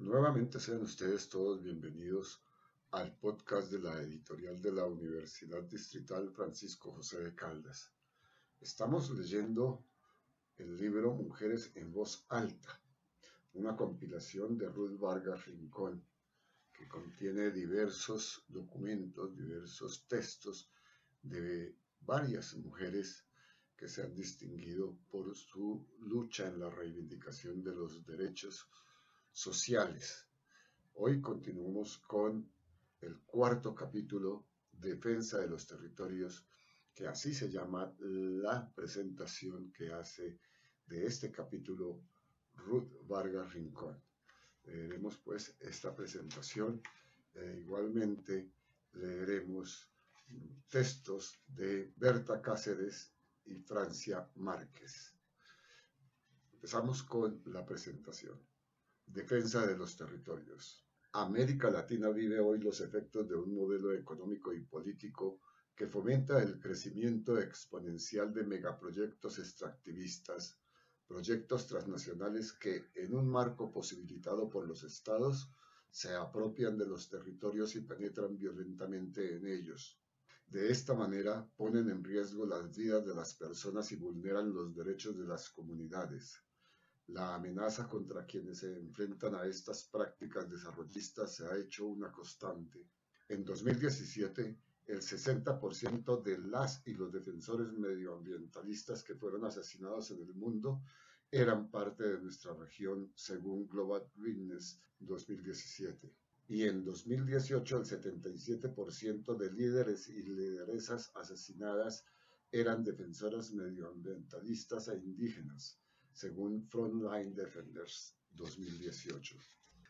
Nuevamente sean ustedes todos bienvenidos al podcast de la editorial de la Universidad Distrital Francisco José de Caldas. Estamos leyendo el libro Mujeres en Voz Alta, una compilación de Ruth Vargas Rincón, que contiene diversos documentos, diversos textos de varias mujeres que se han distinguido por su lucha en la reivindicación de los derechos sociales. Hoy continuamos con el cuarto capítulo, Defensa de los Territorios, que así se llama la presentación que hace de este capítulo Ruth Vargas Rincón. Leeremos pues esta presentación e igualmente leeremos textos de Berta Cáceres y Francia Márquez. Empezamos con la presentación. Defensa de los territorios. América Latina vive hoy los efectos de un modelo económico y político que fomenta el crecimiento exponencial de megaproyectos extractivistas, proyectos transnacionales que, en un marco posibilitado por los estados, se apropian de los territorios y penetran violentamente en ellos. De esta manera ponen en riesgo las vidas de las personas y vulneran los derechos de las comunidades. La amenaza contra quienes se enfrentan a estas prácticas desarrollistas se ha hecho una constante. En 2017, el 60% de las y los defensores medioambientalistas que fueron asesinados en el mundo eran parte de nuestra región, según Global Witness 2017. Y en 2018 el 77% de líderes y lideresas asesinadas eran defensoras medioambientalistas e indígenas según Frontline Defenders 2018.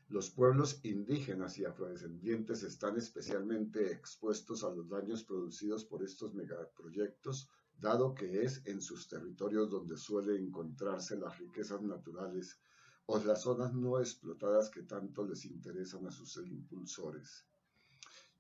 Los pueblos indígenas y afrodescendientes están especialmente expuestos a los daños producidos por estos megaproyectos, dado que es en sus territorios donde suelen encontrarse las riquezas naturales o las zonas no explotadas que tanto les interesan a sus impulsores.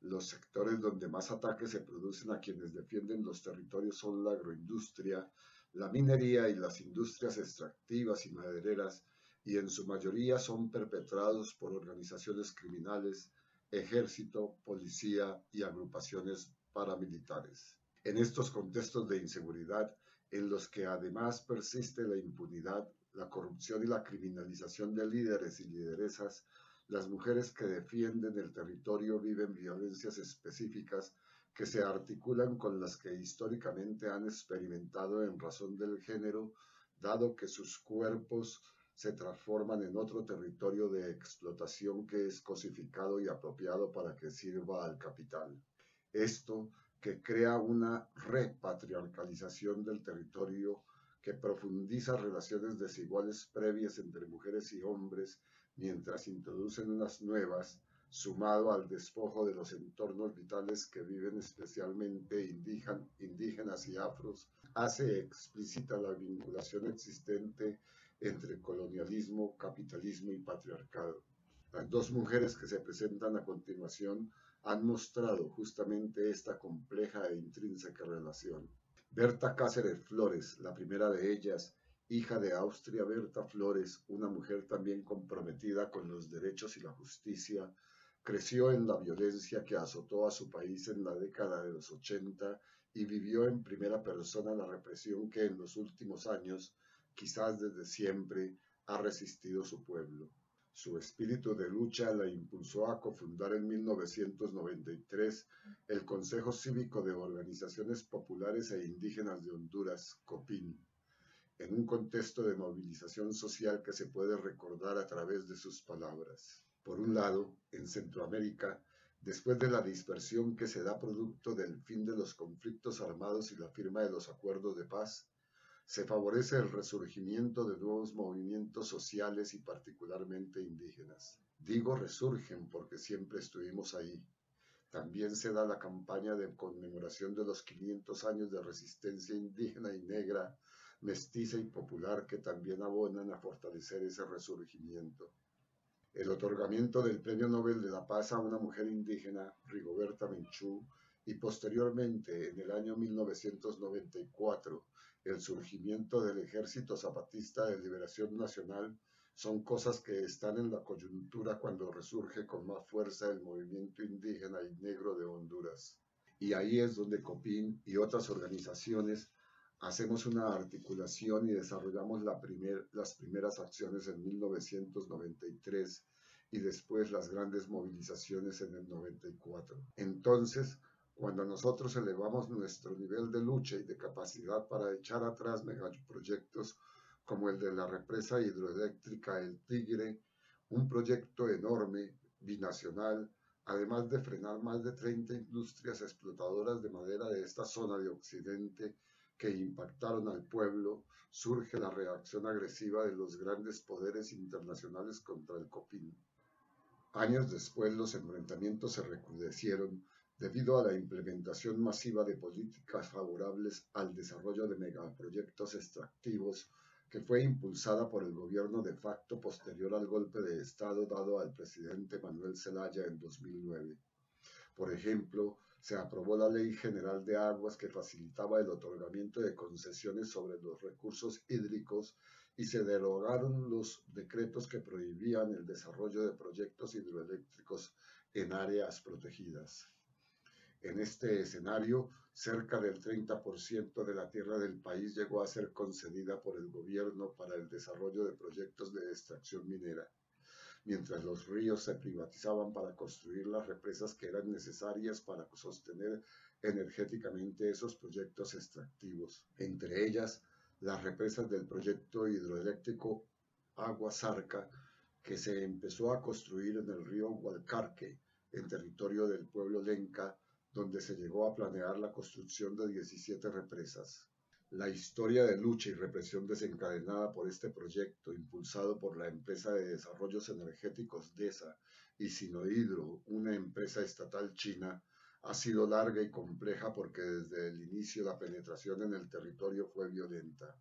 Los sectores donde más ataques se producen a quienes defienden los territorios son la agroindustria, la minería y las industrias extractivas y madereras, y en su mayoría son perpetrados por organizaciones criminales, ejército, policía y agrupaciones paramilitares. En estos contextos de inseguridad, en los que además persiste la impunidad, la corrupción y la criminalización de líderes y lideresas, las mujeres que defienden el territorio viven violencias específicas que se articulan con las que históricamente han experimentado en razón del género, dado que sus cuerpos se transforman en otro territorio de explotación que es cosificado y apropiado para que sirva al capital. Esto que crea una repatriarcalización del territorio que profundiza relaciones desiguales previas entre mujeres y hombres mientras introducen unas nuevas sumado al despojo de los entornos vitales que viven especialmente indígenas y afros, hace explícita la vinculación existente entre colonialismo, capitalismo y patriarcado. Las dos mujeres que se presentan a continuación han mostrado justamente esta compleja e intrínseca relación. Berta Cáceres Flores, la primera de ellas, hija de Austria Berta Flores, una mujer también comprometida con los derechos y la justicia, Creció en la violencia que azotó a su país en la década de los 80 y vivió en primera persona la represión que en los últimos años, quizás desde siempre, ha resistido su pueblo. Su espíritu de lucha la impulsó a cofundar en 1993 el Consejo Cívico de Organizaciones Populares e Indígenas de Honduras, COPIN, en un contexto de movilización social que se puede recordar a través de sus palabras. Por un lado, en Centroamérica, después de la dispersión que se da producto del fin de los conflictos armados y la firma de los acuerdos de paz, se favorece el resurgimiento de nuevos movimientos sociales y particularmente indígenas. Digo resurgen porque siempre estuvimos ahí. También se da la campaña de conmemoración de los 500 años de resistencia indígena y negra, mestiza y popular que también abonan a fortalecer ese resurgimiento el otorgamiento del Premio Nobel de la Paz a una mujer indígena, Rigoberta Menchú, y posteriormente, en el año 1994, el surgimiento del Ejército Zapatista de Liberación Nacional son cosas que están en la coyuntura cuando resurge con más fuerza el movimiento indígena y negro de Honduras. Y ahí es donde COPIN y otras organizaciones hacemos una articulación y desarrollamos las primeras acciones en 1993 y después las grandes movilizaciones en el 94. Entonces, cuando nosotros elevamos nuestro nivel de lucha y de capacidad para echar atrás megaproyectos como el de la represa hidroeléctrica El Tigre, un proyecto enorme, binacional, además de frenar más de 30 industrias explotadoras de madera de esta zona de Occidente que impactaron al pueblo, surge la reacción agresiva de los grandes poderes internacionales contra el COPIN. Años después los enfrentamientos se recrudecieron debido a la implementación masiva de políticas favorables al desarrollo de megaproyectos extractivos que fue impulsada por el gobierno de facto posterior al golpe de Estado dado al presidente Manuel Zelaya en 2009. Por ejemplo, se aprobó la Ley General de Aguas que facilitaba el otorgamiento de concesiones sobre los recursos hídricos y se derogaron los decretos que prohibían el desarrollo de proyectos hidroeléctricos en áreas protegidas. En este escenario, cerca del 30% de la tierra del país llegó a ser concedida por el gobierno para el desarrollo de proyectos de extracción minera, mientras los ríos se privatizaban para construir las represas que eran necesarias para sostener energéticamente esos proyectos extractivos, entre ellas las represas del proyecto hidroeléctrico Agua Zarca, que se empezó a construir en el río Hualcarque, en territorio del pueblo Lenca, donde se llegó a planear la construcción de 17 represas. La historia de lucha y represión desencadenada por este proyecto, impulsado por la empresa de desarrollos energéticos DESA y Sinohidro, una empresa estatal china, ha sido larga y compleja porque desde el inicio la penetración en el territorio fue violenta.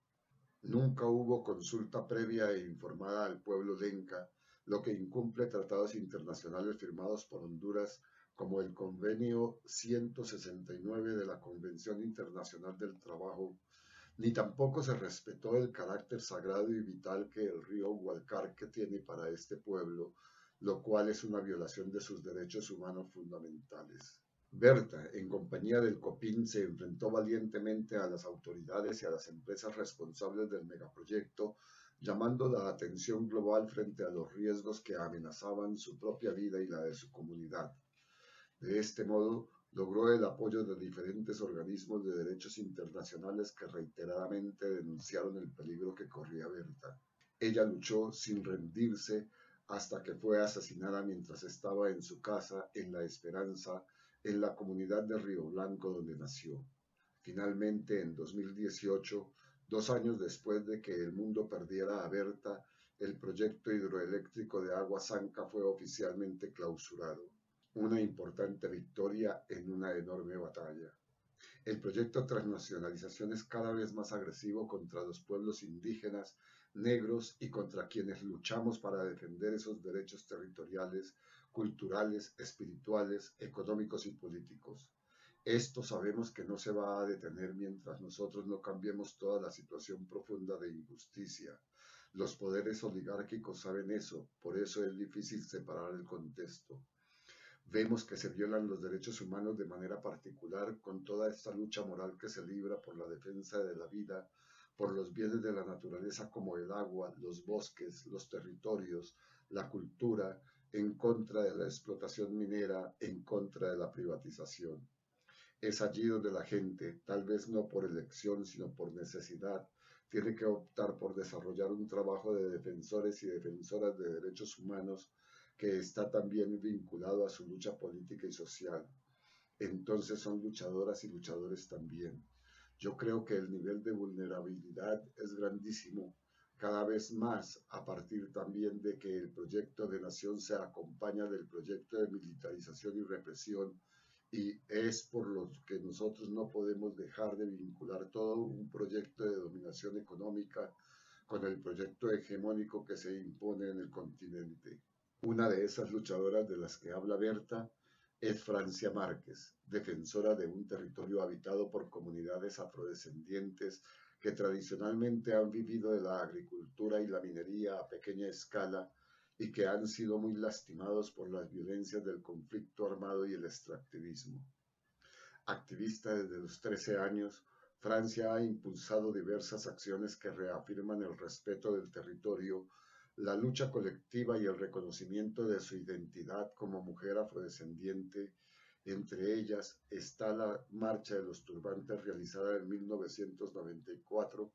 Nunca hubo consulta previa e informada al pueblo lenca, lo que incumple tratados internacionales firmados por Honduras como el Convenio 169 de la Convención Internacional del Trabajo, ni tampoco se respetó el carácter sagrado y vital que el río Hualcarque tiene para este pueblo, lo cual es una violación de sus derechos humanos fundamentales. Berta, en compañía del COPIN, se enfrentó valientemente a las autoridades y a las empresas responsables del megaproyecto, llamando la atención global frente a los riesgos que amenazaban su propia vida y la de su comunidad. De este modo, logró el apoyo de diferentes organismos de derechos internacionales que reiteradamente denunciaron el peligro que corría Berta. Ella luchó sin rendirse hasta que fue asesinada mientras estaba en su casa en La Esperanza, en la comunidad de Río Blanco donde nació. Finalmente, en 2018, dos años después de que el mundo perdiera a Berta, el proyecto hidroeléctrico de Agua Zanca fue oficialmente clausurado una importante victoria en una enorme batalla. El proyecto transnacionalización es cada vez más agresivo contra los pueblos indígenas, negros y contra quienes luchamos para defender esos derechos territoriales, culturales, espirituales, económicos y políticos. Esto sabemos que no se va a detener mientras nosotros no cambiemos toda la situación profunda de injusticia. Los poderes oligárquicos saben eso, por eso es difícil separar el contexto. Vemos que se violan los derechos humanos de manera particular con toda esta lucha moral que se libra por la defensa de la vida, por los bienes de la naturaleza como el agua, los bosques, los territorios, la cultura, en contra de la explotación minera, en contra de la privatización. Es allí donde la gente, tal vez no por elección, sino por necesidad, tiene que optar por desarrollar un trabajo de defensores y defensoras de derechos humanos que está también vinculado a su lucha política y social. Entonces son luchadoras y luchadores también. Yo creo que el nivel de vulnerabilidad es grandísimo, cada vez más a partir también de que el proyecto de nación se acompaña del proyecto de militarización y represión y es por lo que nosotros no podemos dejar de vincular todo un proyecto de dominación económica con el proyecto hegemónico que se impone en el continente. Una de esas luchadoras de las que habla Berta es Francia Márquez, defensora de un territorio habitado por comunidades afrodescendientes que tradicionalmente han vivido de la agricultura y la minería a pequeña escala y que han sido muy lastimados por las violencias del conflicto armado y el extractivismo. Activista desde los 13 años, Francia ha impulsado diversas acciones que reafirman el respeto del territorio, la lucha colectiva y el reconocimiento de su identidad como mujer afrodescendiente. Entre ellas está la Marcha de los Turbantes realizada en 1994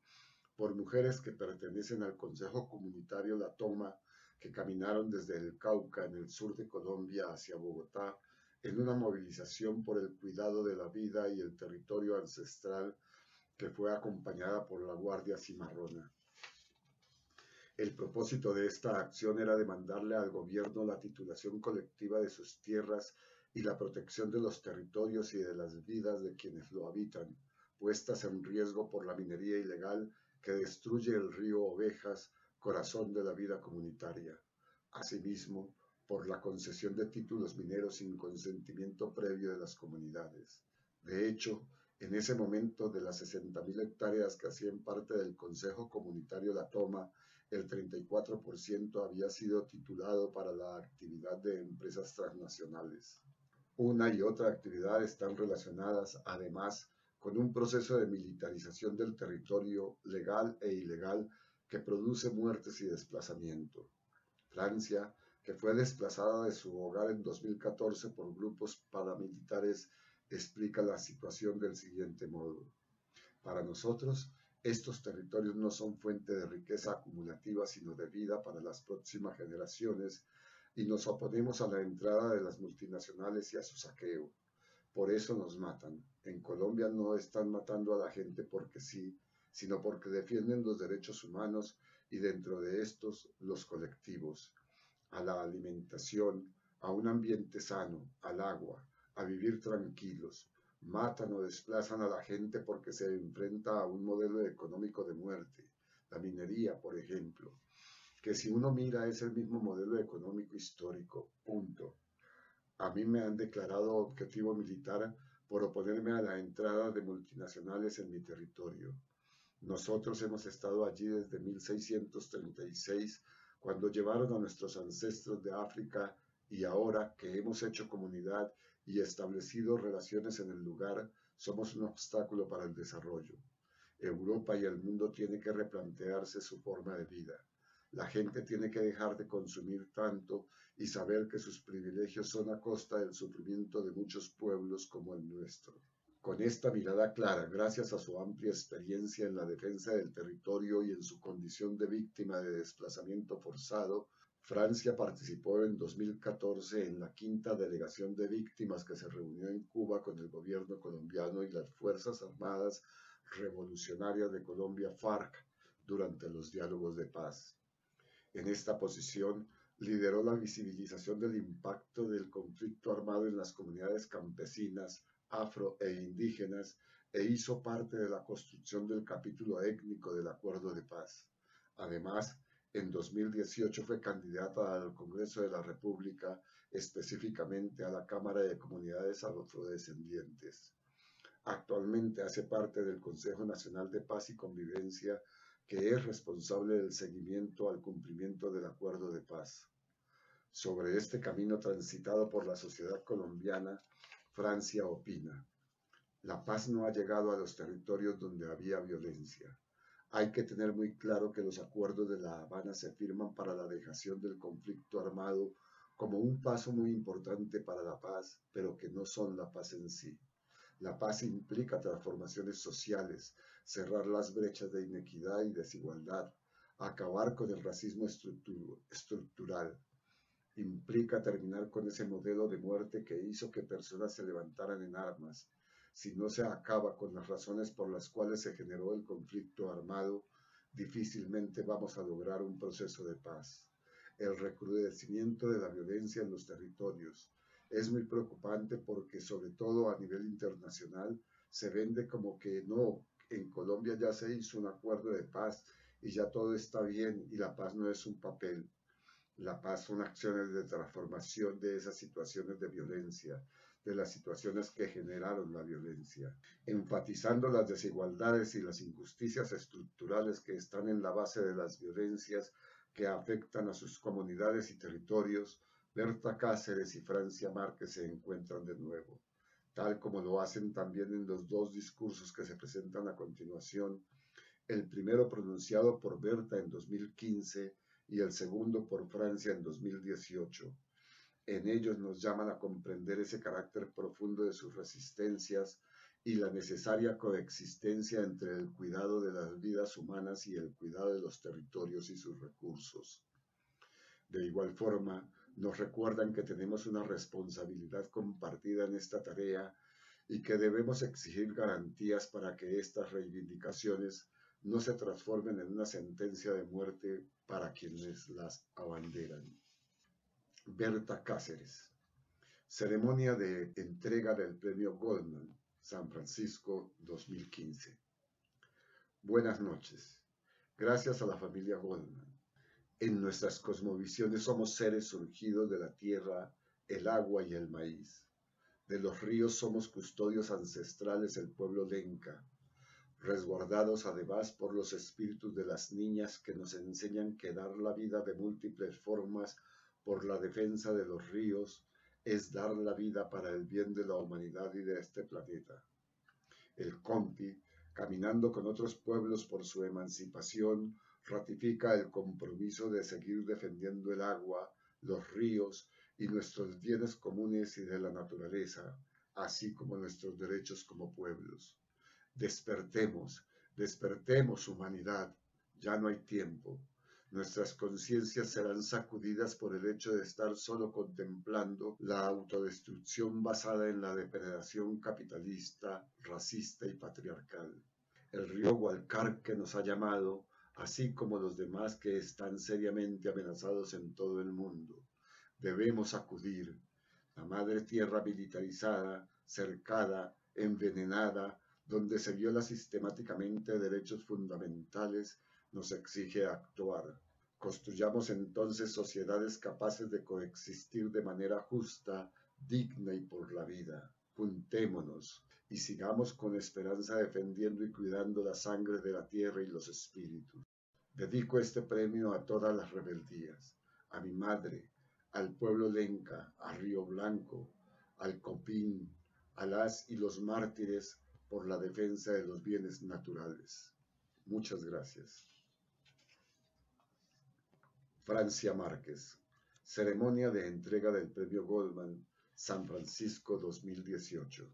por mujeres que pertenecen al Consejo Comunitario La Toma, que caminaron desde el Cauca en el sur de Colombia hacia Bogotá en una movilización por el cuidado de la vida y el territorio ancestral que fue acompañada por la Guardia Cimarrona. El propósito de esta acción era demandarle al gobierno la titulación colectiva de sus tierras y la protección de los territorios y de las vidas de quienes lo habitan, puestas en riesgo por la minería ilegal que destruye el río Ovejas, corazón de la vida comunitaria. Asimismo, por la concesión de títulos mineros sin consentimiento previo de las comunidades. De hecho, en ese momento, de las 60.000 hectáreas que hacían parte del Consejo Comunitario La Toma, el 34% había sido titulado para la actividad de empresas transnacionales. Una y otra actividad están relacionadas, además, con un proceso de militarización del territorio legal e ilegal que produce muertes y desplazamiento. Francia, que fue desplazada de su hogar en 2014 por grupos paramilitares explica la situación del siguiente modo. Para nosotros, estos territorios no son fuente de riqueza acumulativa, sino de vida para las próximas generaciones, y nos oponemos a la entrada de las multinacionales y a su saqueo. Por eso nos matan. En Colombia no están matando a la gente porque sí, sino porque defienden los derechos humanos y dentro de estos los colectivos, a la alimentación, a un ambiente sano, al agua, a vivir tranquilos, matan o desplazan a la gente porque se enfrenta a un modelo económico de muerte, la minería, por ejemplo, que si uno mira es el mismo modelo económico histórico, punto. A mí me han declarado objetivo militar por oponerme a la entrada de multinacionales en mi territorio. Nosotros hemos estado allí desde 1636, cuando llevaron a nuestros ancestros de África y ahora que hemos hecho comunidad y establecido relaciones en el lugar, somos un obstáculo para el desarrollo. Europa y el mundo tienen que replantearse su forma de vida. La gente tiene que dejar de consumir tanto y saber que sus privilegios son a costa del sufrimiento de muchos pueblos como el nuestro. Con esta mirada clara, gracias a su amplia experiencia en la defensa del territorio y en su condición de víctima de desplazamiento forzado, Francia participó en 2014 en la quinta delegación de víctimas que se reunió en Cuba con el gobierno colombiano y las Fuerzas Armadas Revolucionarias de Colombia FARC durante los diálogos de paz. En esta posición lideró la visibilización del impacto del conflicto armado en las comunidades campesinas, afro e indígenas e hizo parte de la construcción del capítulo étnico del acuerdo de paz. Además, en 2018 fue candidata al Congreso de la República, específicamente a la Cámara de Comunidades Afrodescendientes. Actualmente hace parte del Consejo Nacional de Paz y Convivencia, que es responsable del seguimiento al cumplimiento del acuerdo de paz. Sobre este camino transitado por la sociedad colombiana, Francia opina, la paz no ha llegado a los territorios donde había violencia. Hay que tener muy claro que los acuerdos de La Habana se firman para la dejación del conflicto armado como un paso muy importante para la paz, pero que no son la paz en sí. La paz implica transformaciones sociales, cerrar las brechas de inequidad y desigualdad, acabar con el racismo estructural. Implica terminar con ese modelo de muerte que hizo que personas se levantaran en armas, si no se acaba con las razones por las cuales se generó el conflicto armado, difícilmente vamos a lograr un proceso de paz. El recrudecimiento de la violencia en los territorios es muy preocupante porque sobre todo a nivel internacional se vende como que no, en Colombia ya se hizo un acuerdo de paz y ya todo está bien y la paz no es un papel. La paz son acciones de transformación de esas situaciones de violencia, de las situaciones que generaron la violencia, enfatizando las desigualdades y las injusticias estructurales que están en la base de las violencias que afectan a sus comunidades y territorios, Berta Cáceres y Francia Márquez se encuentran de nuevo, tal como lo hacen también en los dos discursos que se presentan a continuación, el primero pronunciado por Berta en 2015 y el segundo por Francia en 2018 en ellos nos llaman a comprender ese carácter profundo de sus resistencias y la necesaria coexistencia entre el cuidado de las vidas humanas y el cuidado de los territorios y sus recursos. De igual forma, nos recuerdan que tenemos una responsabilidad compartida en esta tarea y que debemos exigir garantías para que estas reivindicaciones no se transformen en una sentencia de muerte para quienes las abanderan. Berta Cáceres. Ceremonia de entrega del premio Goldman, San Francisco 2015. Buenas noches. Gracias a la familia Goldman. En nuestras cosmovisiones somos seres surgidos de la tierra, el agua y el maíz. De los ríos somos custodios ancestrales del pueblo lenca, resguardados además por los espíritus de las niñas que nos enseñan que dar la vida de múltiples formas por la defensa de los ríos es dar la vida para el bien de la humanidad y de este planeta. El COMPI, caminando con otros pueblos por su emancipación, ratifica el compromiso de seguir defendiendo el agua, los ríos y nuestros bienes comunes y de la naturaleza, así como nuestros derechos como pueblos. Despertemos, despertemos humanidad, ya no hay tiempo. Nuestras conciencias serán sacudidas por el hecho de estar solo contemplando la autodestrucción basada en la depredación capitalista, racista y patriarcal. El río que nos ha llamado, así como los demás que están seriamente amenazados en todo el mundo. Debemos acudir. La madre tierra militarizada, cercada, envenenada, donde se viola sistemáticamente derechos fundamentales, nos exige actuar. Construyamos entonces sociedades capaces de coexistir de manera justa, digna y por la vida. Juntémonos y sigamos con esperanza defendiendo y cuidando la sangre de la tierra y los espíritus. Dedico este premio a todas las rebeldías, a mi madre, al pueblo lenca, a Río Blanco, al Copín, a las y los mártires por la defensa de los bienes naturales. Muchas gracias. Francia Márquez. Ceremonia de entrega del Premio Goldman, San Francisco 2018.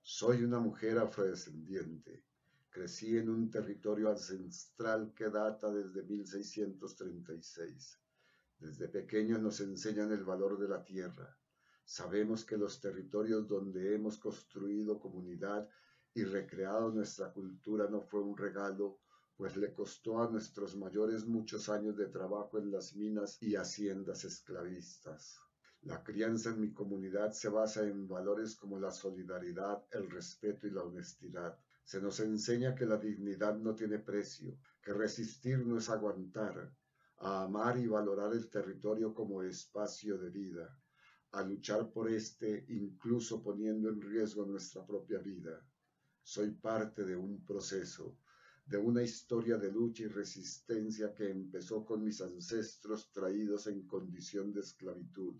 Soy una mujer afrodescendiente. Crecí en un territorio ancestral que data desde 1636. Desde pequeños nos enseñan el valor de la tierra. Sabemos que los territorios donde hemos construido comunidad y recreado nuestra cultura no fue un regalo, pues le costó a nuestros mayores muchos años de trabajo en las minas y haciendas esclavistas. La crianza en mi comunidad se basa en valores como la solidaridad, el respeto y la honestidad. Se nos enseña que la dignidad no tiene precio, que resistir no es aguantar, a amar y valorar el territorio como espacio de vida, a luchar por este incluso poniendo en riesgo nuestra propia vida. Soy parte de un proceso, de una historia de lucha y resistencia que empezó con mis ancestros traídos en condición de esclavitud.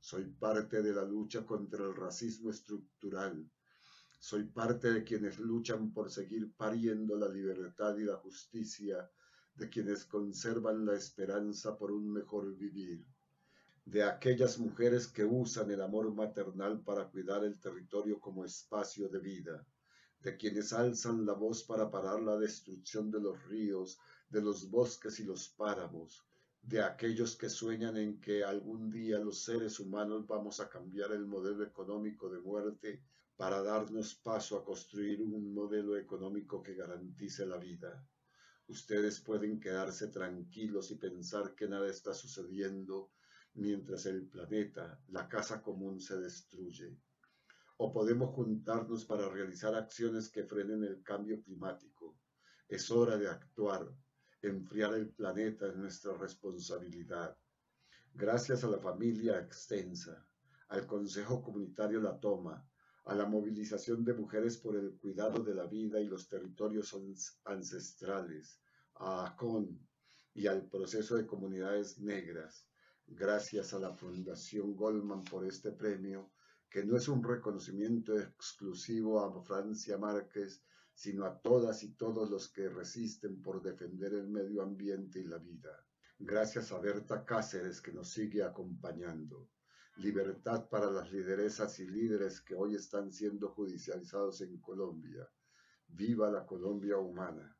Soy parte de la lucha contra el racismo estructural. Soy parte de quienes luchan por seguir pariendo la libertad y la justicia, de quienes conservan la esperanza por un mejor vivir, de aquellas mujeres que usan el amor maternal para cuidar el territorio como espacio de vida de quienes alzan la voz para parar la destrucción de los ríos, de los bosques y los páramos, de aquellos que sueñan en que algún día los seres humanos vamos a cambiar el modelo económico de muerte para darnos paso a construir un modelo económico que garantice la vida. Ustedes pueden quedarse tranquilos y pensar que nada está sucediendo mientras el planeta, la casa común, se destruye o podemos juntarnos para realizar acciones que frenen el cambio climático. Es hora de actuar. Enfriar el planeta es nuestra responsabilidad. Gracias a la familia extensa, al Consejo Comunitario La Toma, a la movilización de mujeres por el cuidado de la vida y los territorios ancestrales, a ACON y al proceso de comunidades negras. Gracias a la Fundación Goldman por este premio, que no es un reconocimiento exclusivo a Francia Márquez, sino a todas y todos los que resisten por defender el medio ambiente y la vida. Gracias a Berta Cáceres que nos sigue acompañando. Libertad para las lideresas y líderes que hoy están siendo judicializados en Colombia. Viva la Colombia humana.